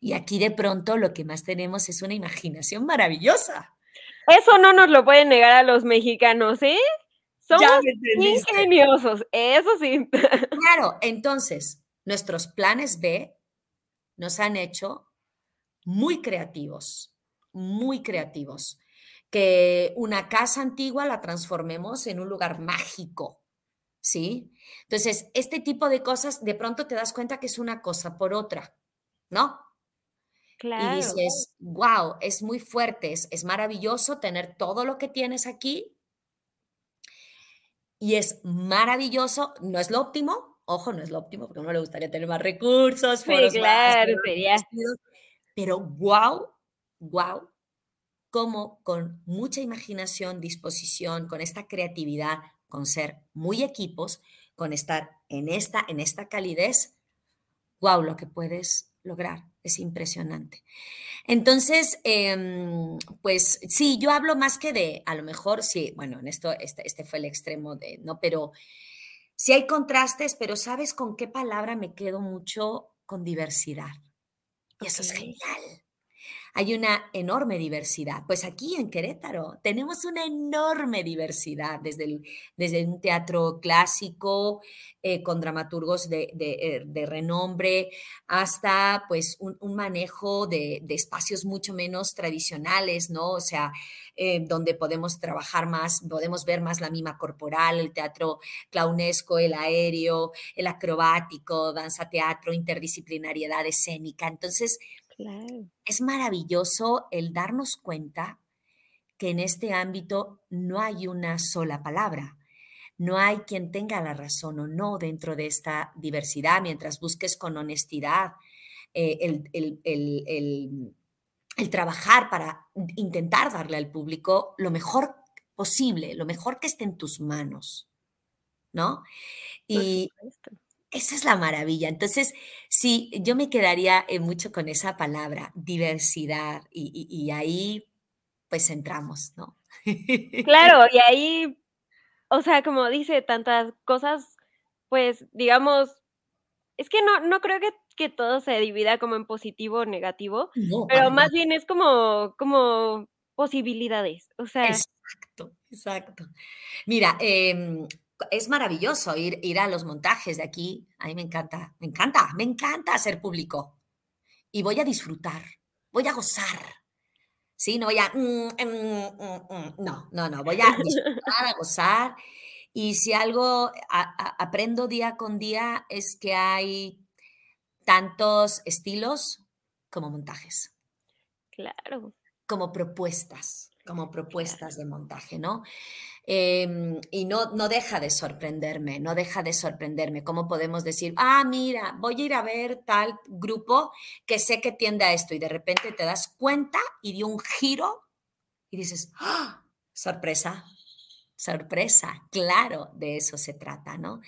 C: Y aquí de pronto lo que más tenemos es una imaginación maravillosa.
B: Eso no nos lo pueden negar a los mexicanos, ¿eh? Somos ingeniosos, eso sí.
C: Claro, entonces, nuestros planes B nos han hecho muy creativos, muy creativos. Que una casa antigua la transformemos en un lugar mágico, ¿sí? Entonces, este tipo de cosas, de pronto te das cuenta que es una cosa por otra, ¿no?
B: Claro.
C: Y dices, wow, es muy fuerte, es, es maravilloso tener todo lo que tienes aquí. Y es maravilloso, no es lo óptimo, Ojo, no es lo óptimo porque a uno le gustaría tener más recursos,
B: sí, claro, sería.
C: Pero wow, wow, como con mucha imaginación, disposición, con esta creatividad, con ser muy equipos, con estar en esta, en esta calidez, wow, lo que puedes lograr es impresionante. Entonces, em, pues sí, yo hablo más que de, a lo mejor, sí, bueno, en esto, este, este fue el extremo de, no, pero Sí hay contrastes, pero ¿sabes con qué palabra me quedo mucho? Con diversidad. Y eso es genial hay una enorme diversidad. Pues aquí en Querétaro tenemos una enorme diversidad, desde, desde un teatro clásico eh, con dramaturgos de, eh, renombre hasta pues un, manejo de, espacios mucho menos tradicionales, ¿no? O sea, eh, donde podemos trabajar más, podemos ver más la mima corporal, el teatro clownesco, el aéreo, el acrobático, danza teatro, interdisciplinariedad escénica. Entonces, es maravilloso el darnos cuenta que en este ámbito no hay una sola palabra. No hay quien tenga la razón o no dentro de esta diversidad mientras busques con honestidad eh, el, trabajar para intentar darle al público lo mejor posible, lo mejor que esté en tus manos, ¿no? Y, esa es la maravilla. Entonces, sí, yo me quedaría eh, mucho con esa palabra, diversidad, y, ahí pues entramos, ¿no?
B: Claro, y ahí, o sea, como dice tantas cosas, pues digamos, es que no, no creo que, que todo se divida como en positivo o negativo, pero más bien es como, como posibilidades, o sea.
C: Exacto, exacto. Mira, eh, es maravilloso ir, ir a los montajes de aquí. A mí me encanta, me encanta, me encanta hacer público. Y voy a disfrutar, voy a gozar. Sí, no voy a... Mm, mm, mm, no, no, no, voy a disfrutar, a gozar. Y si algo aprendo día con día es que hay tantos estilos como montajes.
B: Claro.
C: como propuestas, como propuestas de montaje, ¿no? Em, y no, no deja de sorprenderme, no deja de sorprenderme. ¿Cómo podemos decir, ah, mira, voy a ir a ver tal grupo que sé que tiende a esto y de repente te das cuenta y dio un giro y dices, ¡ah! Sorpresa, sorpresa, claro, de eso se trata, ¿no?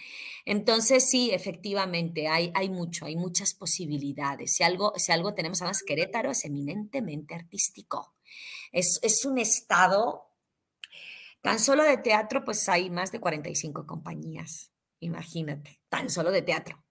C: Entonces, sí, efectivamente, hay, hay mucho, hay muchas posibilidades. Si algo, si algo tenemos, además, Querétaro es eminentemente artístico. Es, es un estado Tan solo de teatro, pues hay más de 45 compañías, imagínate, tan solo de teatro.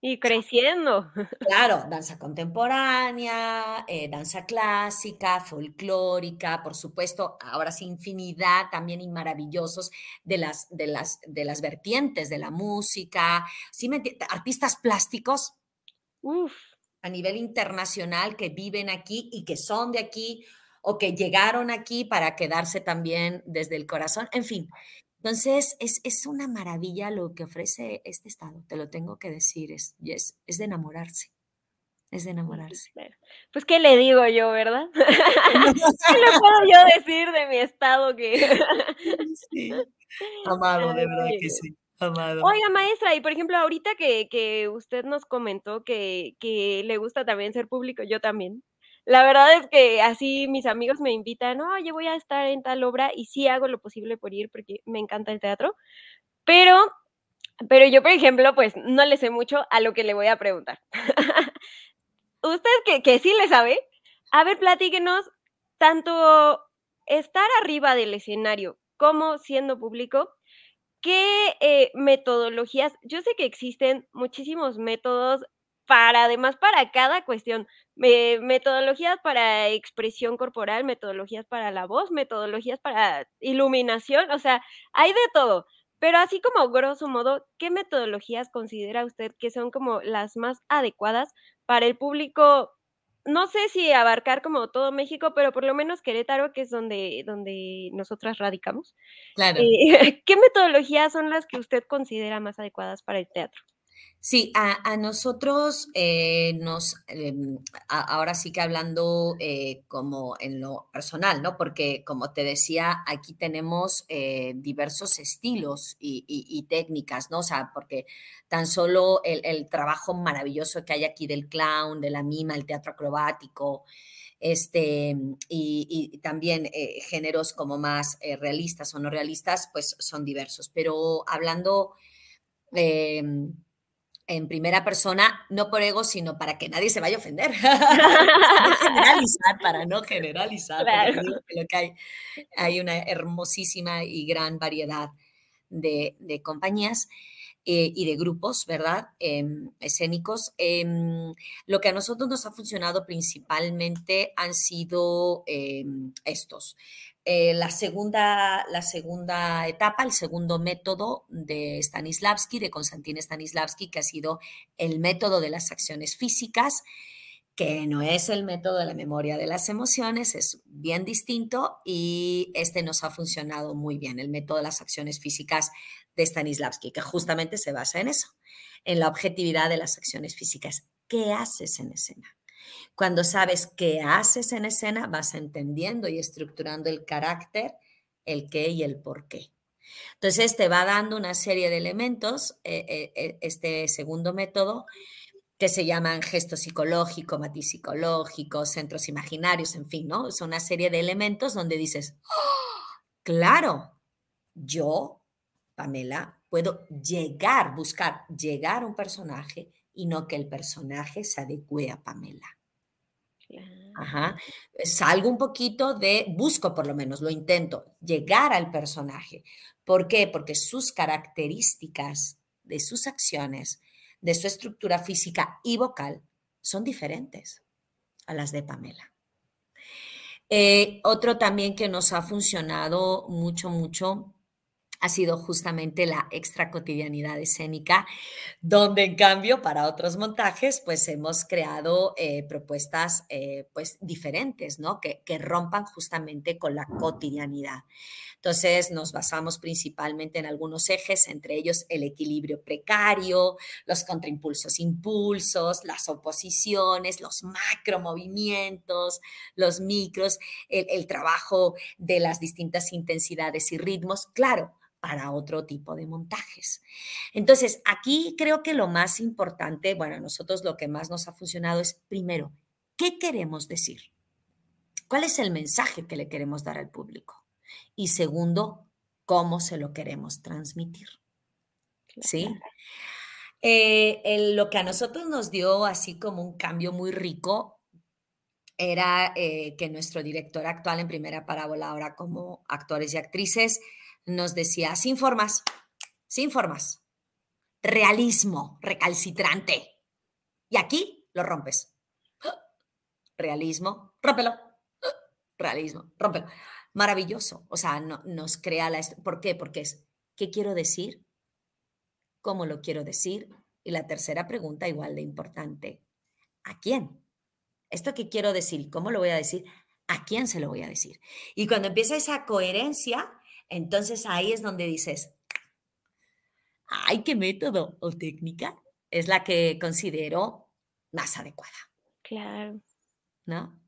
B: Y creciendo.
C: Claro, danza contemporánea, eh, danza clásica, folclórica, por supuesto, ahora sí, infinidad también y maravillosos de las, de las, de las vertientes de la música, ¿sí artistas plásticos Uf. a nivel internacional que viven aquí y que son de aquí o que llegaron aquí para quedarse también desde el corazón, en fin. Entonces, es, una maravilla lo que ofrece este estado, te lo tengo que decir, es, es, es de enamorarse, es de enamorarse.
B: Pues, ¿qué le digo yo, verdad? ¿Qué le puedo yo decir de mi estado que...
C: sí. Amado, de verdad que sí. Amado.
B: Oiga, maestra, y por ejemplo, ahorita que, usted nos comentó que, que, le gusta también ser público, yo también. La verdad es que así mis amigos me invitan, oye, voy a estar en tal obra y sí hago lo posible por ir porque me encanta el teatro, pero, pero yo, por ejemplo, pues no le sé mucho a lo que le voy a preguntar. Usted que, que sí le sabe, a ver, platíquenos tanto estar arriba del escenario como siendo público, ¿qué eh, metodologías? Yo sé que existen muchísimos métodos para, además, para cada cuestión. metodologías para expresión corporal, metodologías para la voz, metodologías para iluminación, o sea, hay de todo. Pero así como grosso modo, ¿qué metodologías considera usted que son como las más adecuadas para el público? No sé si abarcar como todo México, pero por lo menos Querétaro, que es donde, donde nosotras radicamos.
C: Claro.
B: Eh, ¿Qué metodologías son las que usted considera más adecuadas para el teatro?
C: Sí, a, nosotros eh, nos, em, ahora sí que hablando eh, como en lo personal, ¿no? Porque como te decía, aquí tenemos eh, diversos estilos y, técnicas, ¿no? O sea, porque tan solo el, trabajo maravilloso que hay aquí del clown, de la mima, el teatro acrobático, este, y, y también géneros como más realistas o no realistas, pues son diversos. Pero hablando em, en primera persona, no por ego, sino para que nadie se vaya a ofender. no generalizar, para no generalizar. Lo que hay, hay una hermosísima y gran variedad de, compañías eh, y de grupos, ¿verdad? Em, escénicos. Em, lo que a nosotros nos ha funcionado principalmente han sido em, estos. Eh, la, segunda, la segunda etapa, el segundo método de Stanislavski, de Konstantin Stanislavski, que ha sido el método de las acciones físicas, que no es el método de la memoria de las emociones, es bien distinto y este nos ha funcionado muy bien, el método de las acciones físicas de Stanislavski, que justamente se basa en eso, en la objetividad de las acciones físicas. ¿Qué haces en escena? Cuando sabes qué haces en escena, vas entendiendo y estructurando el carácter, el qué y el por qué. Entonces te va dando una serie de elementos, eh, eh, eh, este segundo método, que se llaman gesto psicológico, matiz psicológico, centros imaginarios, en fin, ¿no? Son una serie de elementos donde dices, ¡Oh! claro, yo, Pamela, puedo llegar, buscar, llegar a un personaje y no que el personaje se adecue a Pamela. Ajá. Salgo un poquito de, busco por lo menos, lo intento, llegar al personaje. ¿Por qué? Porque sus características de sus acciones, de su estructura física y vocal son diferentes a las de Pamela. Eh, otro también que nos ha funcionado mucho, mucho ha sido justamente la extra cotidianidad escénica, donde en cambio para otros montajes pues hemos creado eh, propuestas eh, pues diferentes, ¿no? Que, que rompan justamente con la cotidianidad. Entonces nos basamos principalmente en algunos ejes, entre ellos el equilibrio precario, los contraimpulsos, impulsos, las oposiciones, los macromovimientos, los micros, el trabajo de las distintas intensidades y ritmos, claro, para otro tipo de montajes. Entonces, aquí creo que lo más importante, bueno, a nosotros lo que más nos ha funcionado es, primero, ¿qué queremos decir? ¿Cuál es el mensaje que le queremos dar al público? y segundo, cómo se lo queremos transmitir. ¿Sí? Eh, lo que a nosotros nos dio así como un cambio muy rico era eh, que nuestro director actual en Primera Parábola, ahora como actores y actrices, nos decía, sin formas, sin formas, realismo recalcitrante. Y aquí lo rompes. Realismo, rómpelo. Realismo, rómpelo maravilloso. O sea, no, nos crea la... ¿Por qué? Porque es, ¿qué quiero decir? ¿Cómo lo quiero decir? Y la tercera pregunta, igual de importante, ¿a quién? Esto que quiero decir cómo lo voy a decir, ¿a quién se lo voy a decir? Y cuando empieza esa coherencia, entonces ahí es donde dices, ay, qué método o técnica es la que considero más adecuada.
B: Claro.
C: ¿No?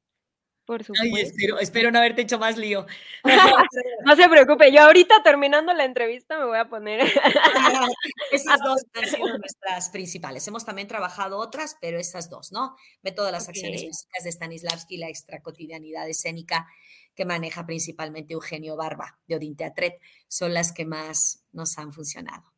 B: Por supuesto.
C: espero, no haberte hecho más lío.
B: no se preocupe, yo ahorita terminando la entrevista me voy a poner.
C: esas dos han sido nuestras principales. Hemos también trabajado otras, pero esas dos, ¿no? Método de las acciones físicas de Stanislavski, la extracotidianidad escénica que maneja principalmente Eugenio Barba de Odin Teatret, son las que más nos han funcionado.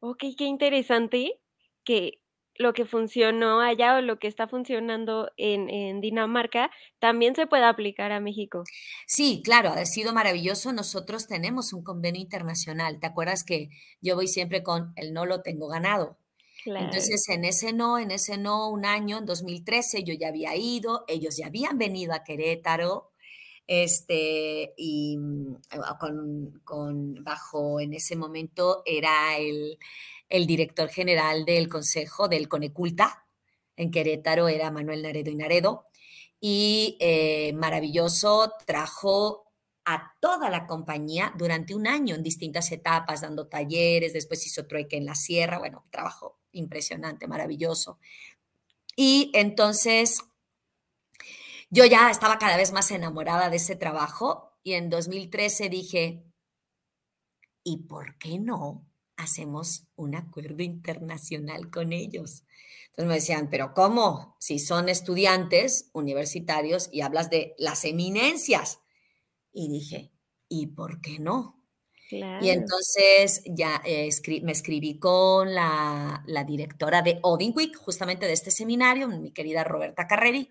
B: Ok, qué interesante que lo que funcionó allá o lo que está funcionando en, Dinamarca también se puede aplicar a México.
C: Sí, claro, ha sido maravilloso. Nosotros tenemos un convenio internacional. ¿Te acuerdas que yo voy siempre con el no lo tengo ganado? Entonces, en ese no, en ese no, un año, en 2013, yo ya había ido, ellos ya habían venido a Querétaro, este, y mm, con, con bajo, en ese momento era el, el director general del Consejo del Coneculta, en Querétaro era Manuel Naredo y Naredo, y eh, maravilloso, trajo a toda la compañía durante un año en distintas etapas, dando talleres, después hizo trueque en la sierra, bueno, trabajo impresionante, maravilloso. Y entonces yo ya estaba cada vez más enamorada de ese trabajo y en 2013 dije, ¿y por qué no hacemos un acuerdo internacional con ellos. Entonces me decían, pero ¿cómo? Si son estudiantes universitarios y hablas de las eminencias. Y dije, ¿y por qué no? Y entonces ya eh, me escribí con la, la, directora de Odin Week, justamente de este seminario, mi querida Roberta Carreri,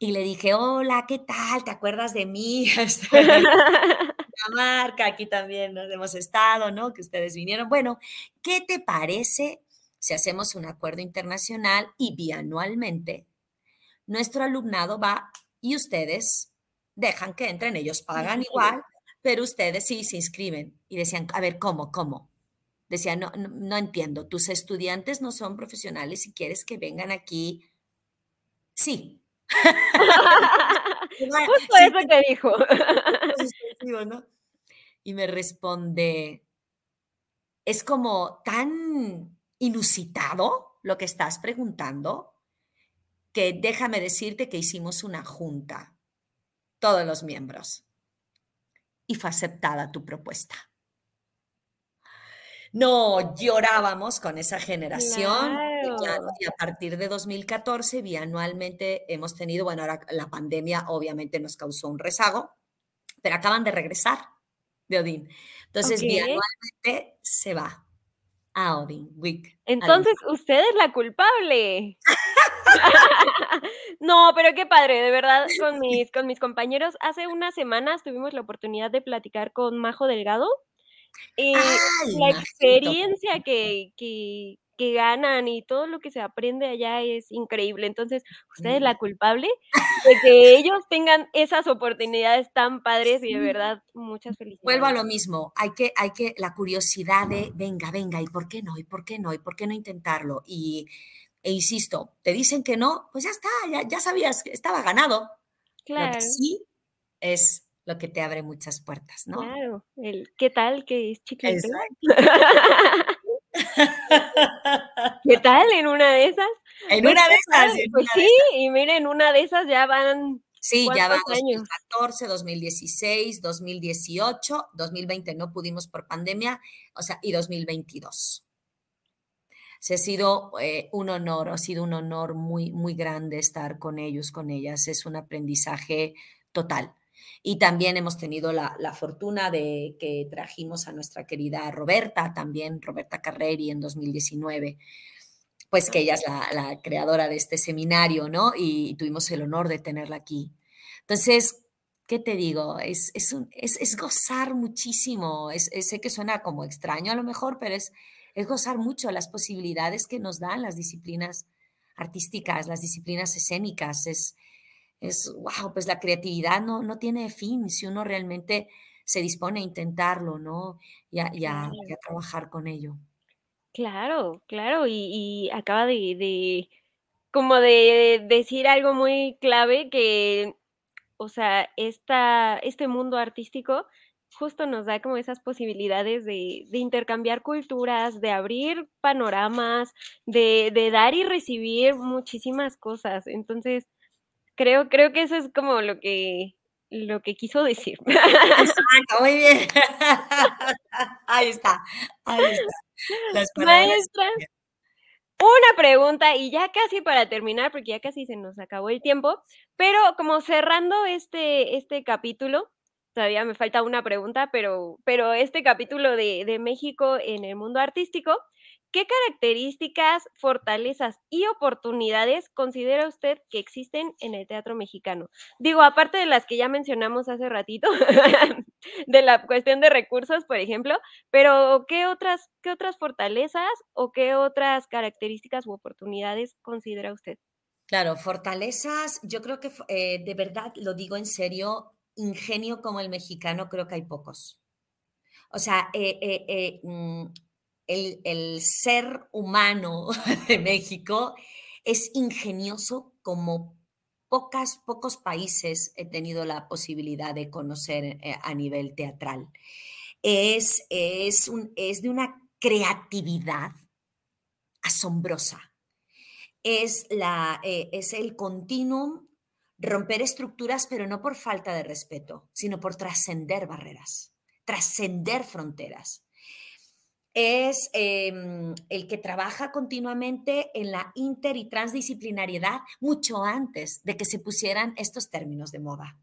C: y le dije, hola, ¿qué tal? ¿Te acuerdas de mí? Este, marca, aquí también nos hemos estado, ¿no? Que ustedes vinieron. Bueno, ¿qué te parece si hacemos un acuerdo internacional y bianualmente nuestro alumnado va y ustedes dejan que entren, ellos pagan igual, pero ustedes sí se inscriben y decían, a ver, ¿cómo? ¿Cómo? Decían, no, no, entiendo, tus estudiantes no son profesionales y quieres que vengan aquí. Sí.
B: Justo eso que dijo.
C: Y me responde, es como tan inusitado lo que estás preguntando que déjame decirte que hicimos una junta, todos los miembros, y fue aceptada tu propuesta. No, llorábamos con esa generación. Y a partir de 2014, bianualmente hemos tenido, bueno, ahora la pandemia obviamente nos causó un rezago, pero acaban de regresar de Odín. Entonces, bianualmente se va a Odín Week.
B: Entonces, usted es la culpable. no, pero qué padre, de verdad, con mis, con mis compañeros. Hace unas semanas tuvimos la oportunidad de platicar con Majo Delgado. y la experiencia que, que, que ganan y todo lo que se aprende allá es increíble. Entonces, usted es la culpable de que ellos tengan esas oportunidades tan padres y de verdad muchas felicidades.
C: Vuelvo a lo mismo, hay que, hay que, la curiosidad de, venga, venga, ¿y por qué no? ¿Y por qué no? ¿Y por qué no intentarlo? Y, e insisto, te dicen que no, pues ya está, ya, ya sabías que estaba ganado. Claro. sí es lo que te abre muchas puertas, ¿no?
B: Claro, el qué tal que es chiquito. ¿Qué tal en una de esas?
C: En una de esas.
B: pues sí, y miren, una de esas ya van.
C: Sí, ya van 2014, 2016, 2018, 2020 no pudimos por pandemia, o sea, y 2022. Se ha sido eh, un honor, ha sido un honor muy, muy grande estar con ellos, con ellas. Es un aprendizaje total. Y también hemos tenido la, fortuna de que trajimos a nuestra querida Roberta, también Roberta Carreri en 2019, pues que ella es la, creadora de este seminario, ¿no? Y, tuvimos el honor de tenerla aquí. Entonces, ¿qué te digo? Es, es, es, gozar muchísimo. sé que suena como extraño a lo mejor, pero es, es gozar mucho las posibilidades que nos dan las disciplinas artísticas, las disciplinas escénicas. Es, es, wow, pues la creatividad no, no tiene fin si uno realmente se dispone a intentarlo, ¿no? Y a, trabajar con ello.
B: Claro, claro, y, acaba de, de, como de decir algo muy clave que, o sea, esta, este mundo artístico justo nos da como esas posibilidades de, de intercambiar culturas, de abrir panoramas, de, de dar y recibir muchísimas cosas. Entonces, Creo, creo que eso es como lo que, lo que quiso decir.
C: Exacto, muy bien. Ahí está, ahí está.
B: Maestra, una pregunta y ya casi para terminar, porque ya casi se nos acabó el tiempo, pero como cerrando este, este capítulo, todavía me falta una pregunta, pero, pero este capítulo de, de México en el mundo artístico, ¿Qué características, fortalezas y oportunidades considera usted que existen en el teatro mexicano? Digo, aparte de las que ya mencionamos hace ratito, de la cuestión de recursos, por ejemplo, pero ¿qué otras, qué otras fortalezas o qué otras características u oportunidades considera usted?
C: Claro, fortalezas, yo creo que eh, de verdad, lo digo en serio, ingenio como el mexicano, creo que hay pocos. O sea, eh, eh, el, ser humano de México es ingenioso como pocas, pocos países he tenido la posibilidad de conocer eh, a nivel teatral. Es, es, un, es de una creatividad asombrosa. Es, la, eh, es el continuum romper estructuras, pero no por falta de respeto, sino por trascender barreras, trascender fronteras es em, el que trabaja continuamente en la inter y transdisciplinariedad mucho antes de que se pusieran estos términos de moda.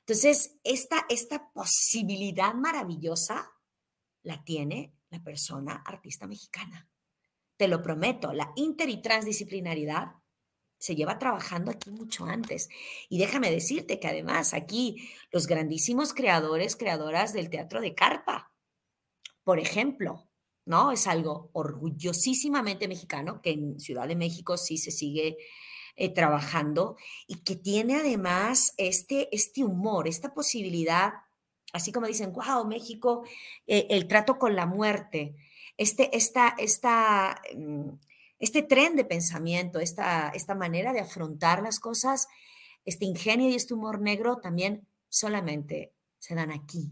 C: Entonces, esta, esta posibilidad maravillosa la tiene la persona artista mexicana. Te lo prometo, la inter y transdisciplinariedad se lleva trabajando aquí mucho antes. Y déjame decirte que además aquí los grandísimos creadores, creadoras del teatro de carpa, por ejemplo, ¿no? Es algo orgullosísimamente mexicano, que en Ciudad de México sí se sigue eh, trabajando y que tiene además este, este humor, esta posibilidad, así como dicen, wow, México, eh, el trato con la muerte, este, esta, esta, mm, este tren de pensamiento, esta, esta manera de afrontar las cosas, este ingenio y este humor negro también solamente se dan aquí,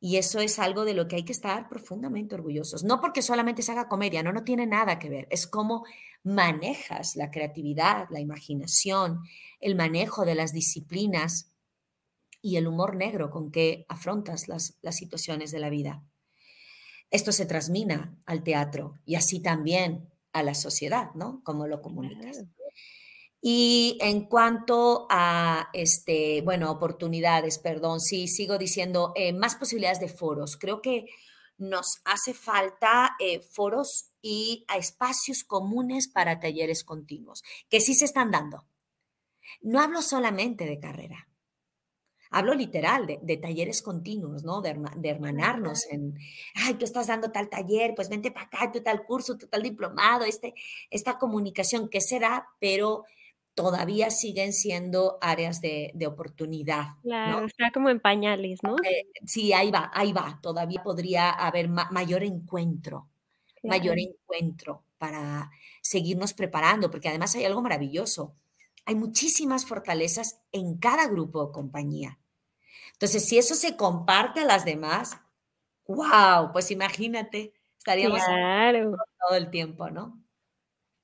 C: y eso es algo de lo que hay que estar profundamente orgullosos. No porque solamente se haga comedia, no, no tiene nada que ver. Es cómo manejas la creatividad, la imaginación, el manejo de las disciplinas y el humor negro con que afrontas las, situaciones de la vida. Esto se transmina al teatro y así también a la sociedad, ¿no? Como lo comunicas. Y en cuanto a, este, bueno, oportunidades, perdón, sí, sigo diciendo, eh, más posibilidades de foros. Creo que nos hace falta eh, foros y espacios comunes para talleres continuos, que sí se están dando. No hablo solamente de carrera, Hablo literal de, talleres continuos, ¿no? De, hermanarnos en, ay, tú estás dando tal taller, pues vente para acá, tú tal curso, tú tal diplomado, este, esta comunicación que se da, pero todavía siguen siendo áreas de, oportunidad.
B: Claro, está como en pañales, ¿no?
C: Eh, sí, ahí va, ahí va. Todavía podría haber mayor encuentro, mayor encuentro para seguirnos preparando, porque además hay algo maravilloso hay muchísimas fortalezas en cada grupo o compañía. Entonces, si eso se comparte a las demás, wow, pues imagínate, estaríamos todo el tiempo, ¿no?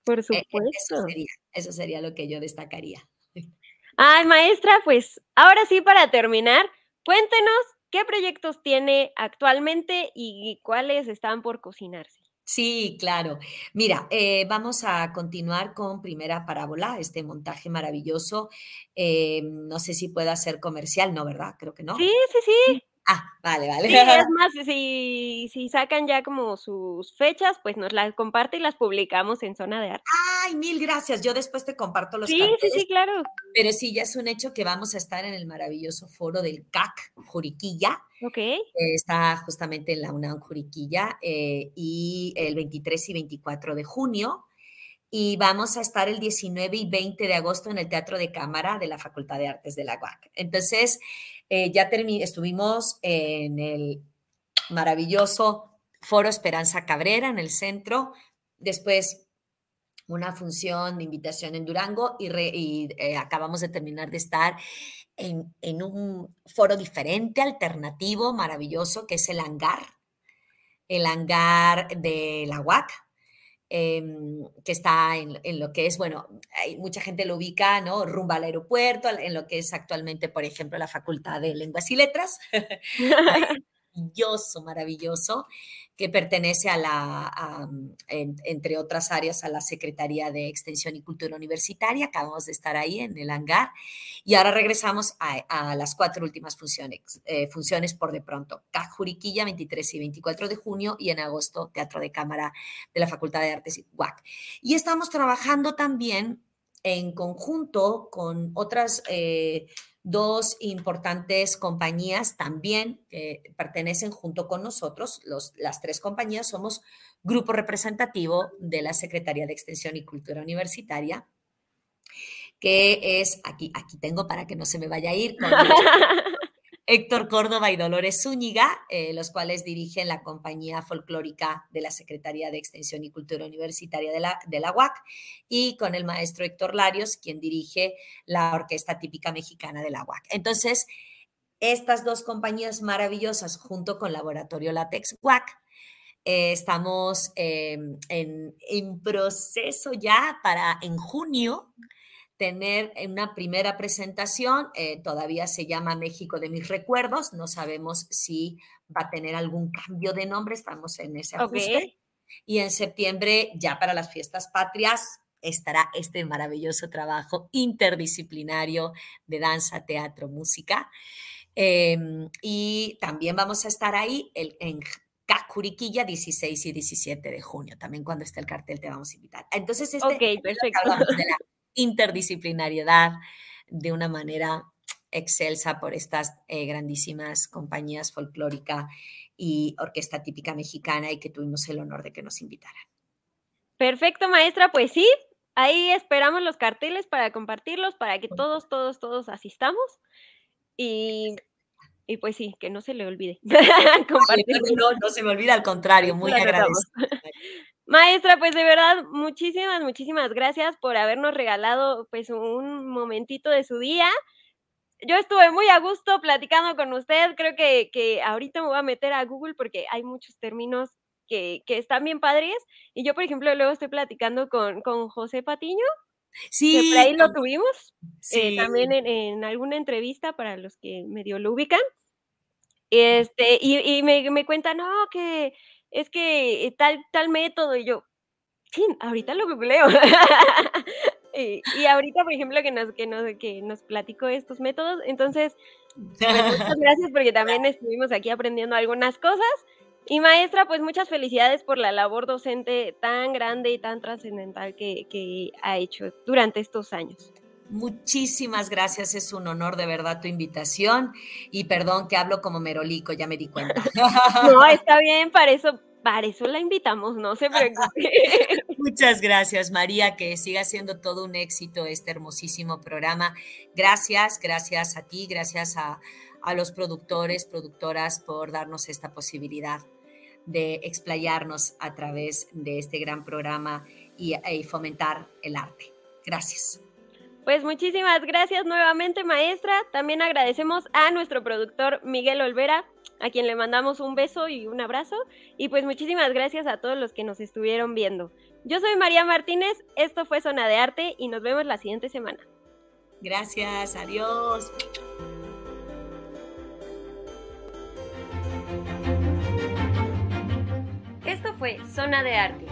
B: Por e, e, supuesto.
C: Eso sería, eso sería lo que yo destacaría.
B: Ay, maestra, pues ahora sí, para terminar, cuéntenos qué proyectos tiene actualmente y cuáles están por cocinarse.
C: Sí, claro. Mira, eh, vamos a continuar con Primera Parábola, este montaje maravilloso. Eh, no sé si pueda ser comercial, ¿no? ¿Verdad? Creo que no.
B: Sí, sí, sí.
C: Ah, vale, vale.
B: Sí, es más, si, si sacan ya como sus fechas, pues nos las comparte y las publicamos en Zona de Arte.
C: Ay, mil gracias. Yo después te comparto los
B: Sí, sí, sí, claro.
C: Pero sí, ya es un hecho que vamos a estar en el maravilloso foro del CAC Juriquilla.
B: Ok.
C: está justamente en la UNAM Juriquilla eh, y el 23 y 24 de junio y vamos a estar el 19 y 20 de agosto en el Teatro de Cámara de la Facultad de Artes de la UAC. Entonces, eh, ya estuvimos en el maravilloso Foro Esperanza Cabrera en el centro, después una función de invitación en Durango y, eh, acabamos de terminar de estar en, en, un foro diferente, alternativo, maravilloso, que es el hangar, el hangar de la UAC, Em, que está en, lo que es, bueno, hay, mucha gente lo ubica, ¿no? Rumba al aeropuerto, en lo que es actualmente, por ejemplo, la Facultad de Lenguas y Letras. maravilloso, maravilloso que pertenece a la, entre otras áreas, a la Secretaría de Extensión y Cultura Universitaria. Acabamos de estar ahí en el hangar y ahora regresamos a, las cuatro últimas funciones, eh, funciones por de pronto. CAC Juriquilla, 23 y 24 de junio y en agosto Teatro de Cámara de la Facultad de Artes y UAC. Y estamos trabajando también en conjunto con otras... Eh, dos importantes compañías también que pertenecen junto con nosotros, los, las tres compañías somos grupo representativo de la Secretaría de Extensión y Cultura Universitaria, que es, aquí, aquí tengo para que no se me vaya a ir, Héctor Córdoba y Dolores Zúñiga, eh, los cuales dirigen la compañía folclórica de la Secretaría de Extensión y Cultura Universitaria de la, UAC, y con el maestro Héctor Larios, quien dirige la Orquesta Típica Mexicana de la UAC. Entonces, estas dos compañías maravillosas, junto con Laboratorio Latex UAC, eh, estamos em, en proceso ya para en junio tener una primera presentación, eh, todavía se llama México de mis recuerdos, no sabemos si va a tener algún cambio de nombre, estamos en ese ajuste. Y en septiembre, ya para las fiestas patrias, estará este maravilloso trabajo interdisciplinario de danza, teatro, música. Em, y también vamos a estar ahí en Cacuriquilla 16 y 17 de junio. También cuando esté el cartel te vamos a invitar. Entonces, este,
B: okay, perfecto
C: interdisciplinariedad de una manera excelsa por estas eh, grandísimas compañías folclórica y orquesta típica mexicana y que tuvimos el honor de que nos invitaran.
B: Perfecto, maestra, pues sí, ahí esperamos los carteles para compartirlos, para que todos, todos, todos asistamos y, y pues sí, que no se le olvide.
C: no, no, se me olvida, al contrario, muy agradecido.
B: Maestra, pues de verdad, muchísimas, muchísimas gracias por habernos regalado pues un momentito de su día. Yo estuve muy a gusto platicando con usted, creo que, que ahorita me voy a meter a Google porque hay muchos términos que, que están bien padres. Y yo, por ejemplo, luego estoy platicando con, con José Patiño,
C: Sí.
B: Que por ahí lo tuvimos. Eh, también en, en, alguna entrevista para los que medio lo ubican. Este, y, y me, me cuenta, no, que es que eh, tal, tal método, y yo, sí, ahorita lo googleo. y, y, ahorita, por ejemplo, que nos, que, nos, que nos platicó estos métodos, entonces, pues, muchas gracias porque también estuvimos aquí aprendiendo algunas cosas. Y maestra, pues muchas felicidades por la labor docente tan grande y tan trascendental que, que ha hecho durante estos años.
C: Muchísimas gracias, es un honor de verdad tu invitación y perdón que hablo como merolico, ya me di cuenta.
B: No, está bien, para eso, para eso la invitamos, no se preocupe.
C: Muchas gracias, María, que siga siendo todo un éxito este hermosísimo programa. Gracias, gracias a ti, gracias a, a los productores, productoras por darnos esta posibilidad de explayarnos a través de este gran programa y, y fomentar el arte. Gracias.
B: Pues muchísimas gracias nuevamente, maestra. También agradecemos a nuestro productor Miguel Olvera, a quien le mandamos un beso y un abrazo. Y pues muchísimas gracias a todos los que nos estuvieron viendo. Yo soy María Martínez, esto fue Zona de Arte y nos vemos la siguiente semana.
C: Gracias, adiós.
B: Esto fue Zona de Arte.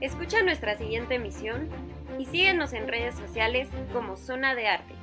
B: Escucha nuestra siguiente emisión y síguenos en redes sociales como Zona de Arte.